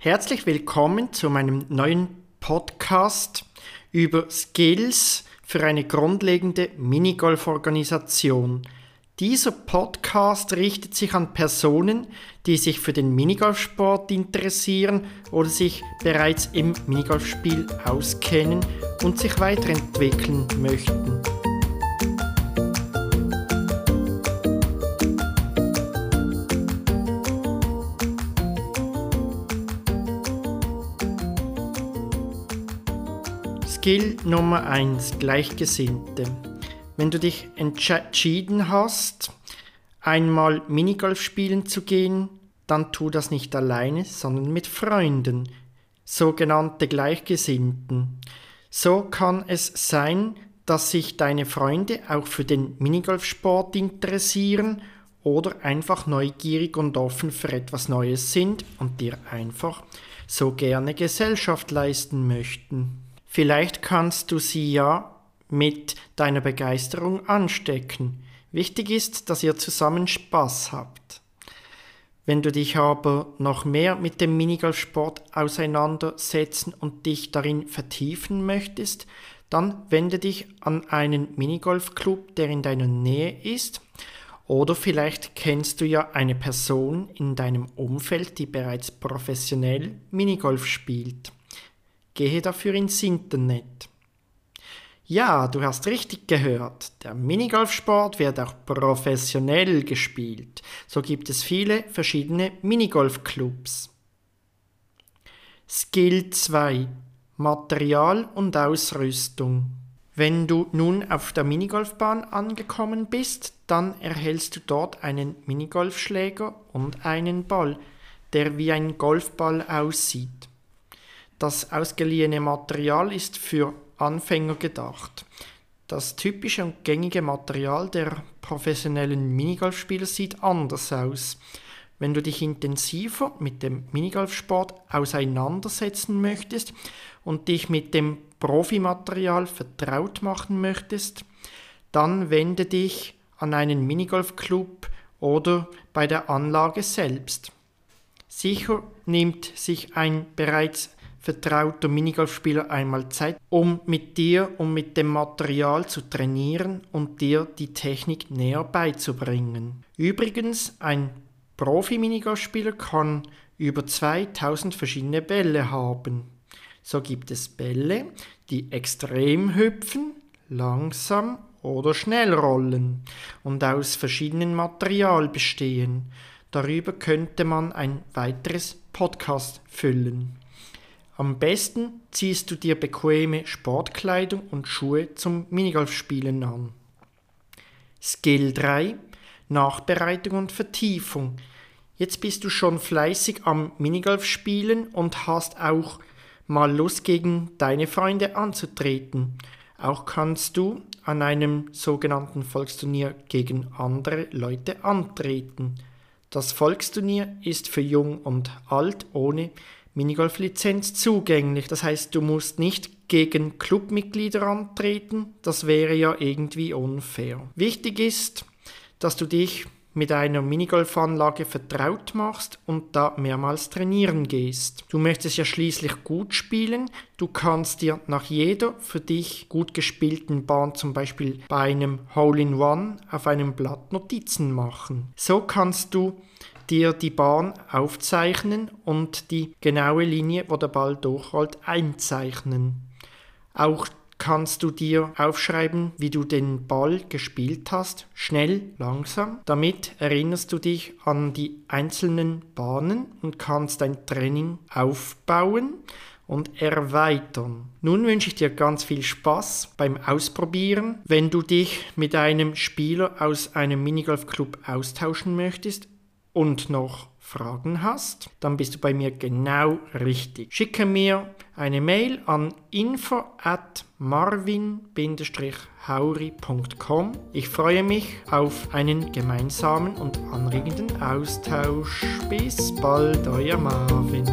Herzlich willkommen zu meinem neuen Podcast über Skills für eine grundlegende Minigolf-Organisation. Dieser Podcast richtet sich an Personen, die sich für den Minigolfsport interessieren oder sich bereits im Minigolfspiel auskennen und sich weiterentwickeln möchten. Skill Nummer 1, Gleichgesinnte. Wenn du dich entschieden hast, einmal Minigolf spielen zu gehen, dann tu das nicht alleine, sondern mit Freunden, sogenannte Gleichgesinnten. So kann es sein, dass sich deine Freunde auch für den Minigolfsport interessieren oder einfach neugierig und offen für etwas Neues sind und dir einfach so gerne Gesellschaft leisten möchten. Vielleicht kannst du sie ja mit deiner Begeisterung anstecken. Wichtig ist, dass ihr zusammen Spaß habt. Wenn du dich aber noch mehr mit dem Minigolfsport auseinandersetzen und dich darin vertiefen möchtest, dann wende dich an einen Minigolfclub, der in deiner Nähe ist. Oder vielleicht kennst du ja eine Person in deinem Umfeld, die bereits professionell Minigolf spielt. Gehe dafür ins Internet. Ja, du hast richtig gehört. Der Minigolfsport wird auch professionell gespielt. So gibt es viele verschiedene Minigolfclubs. Skill 2 Material und Ausrüstung. Wenn du nun auf der Minigolfbahn angekommen bist, dann erhältst du dort einen Minigolfschläger und einen Ball, der wie ein Golfball aussieht. Das ausgeliehene Material ist für Anfänger gedacht. Das typische und gängige Material der professionellen Minigolfspieler sieht anders aus. Wenn du dich intensiver mit dem Minigolfsport auseinandersetzen möchtest und dich mit dem Profimaterial vertraut machen möchtest, dann wende dich an einen Minigolfclub oder bei der Anlage selbst. Sicher nimmt sich ein bereits vertrauter Minigolfspieler einmal Zeit, um mit dir und mit dem Material zu trainieren und dir die Technik näher beizubringen. Übrigens, ein Profi-Minigolfspieler kann über 2000 verschiedene Bälle haben. So gibt es Bälle, die extrem hüpfen, langsam oder schnell rollen und aus verschiedenen Material bestehen. Darüber könnte man ein weiteres Podcast füllen. Am besten ziehst du dir bequeme Sportkleidung und Schuhe zum Minigolfspielen an. Skill 3 Nachbereitung und Vertiefung. Jetzt bist du schon fleißig am Minigolf spielen und hast auch mal Lust gegen deine Freunde anzutreten. Auch kannst du an einem sogenannten Volksturnier gegen andere Leute antreten. Das Volksturnier ist für jung und alt ohne Minigolf-Lizenz zugänglich. Das heißt, du musst nicht gegen Clubmitglieder antreten. Das wäre ja irgendwie unfair. Wichtig ist, dass du dich mit einer Minigolfanlage vertraut machst und da mehrmals trainieren gehst. Du möchtest ja schließlich gut spielen. Du kannst dir nach jeder für dich gut gespielten Bahn zum Beispiel bei einem Hole-in-One auf einem Blatt Notizen machen. So kannst du dir die Bahn aufzeichnen und die genaue Linie, wo der Ball durchrollt, einzeichnen. Auch kannst du dir aufschreiben, wie du den Ball gespielt hast, schnell, langsam. Damit erinnerst du dich an die einzelnen Bahnen und kannst dein Training aufbauen und erweitern. Nun wünsche ich dir ganz viel Spaß beim Ausprobieren. Wenn du dich mit einem Spieler aus einem Minigolfclub austauschen möchtest, und noch Fragen hast, dann bist du bei mir genau richtig. Schicke mir eine Mail an info at marvin-hauri.com. Ich freue mich auf einen gemeinsamen und anregenden Austausch. Bis bald, euer Marvin.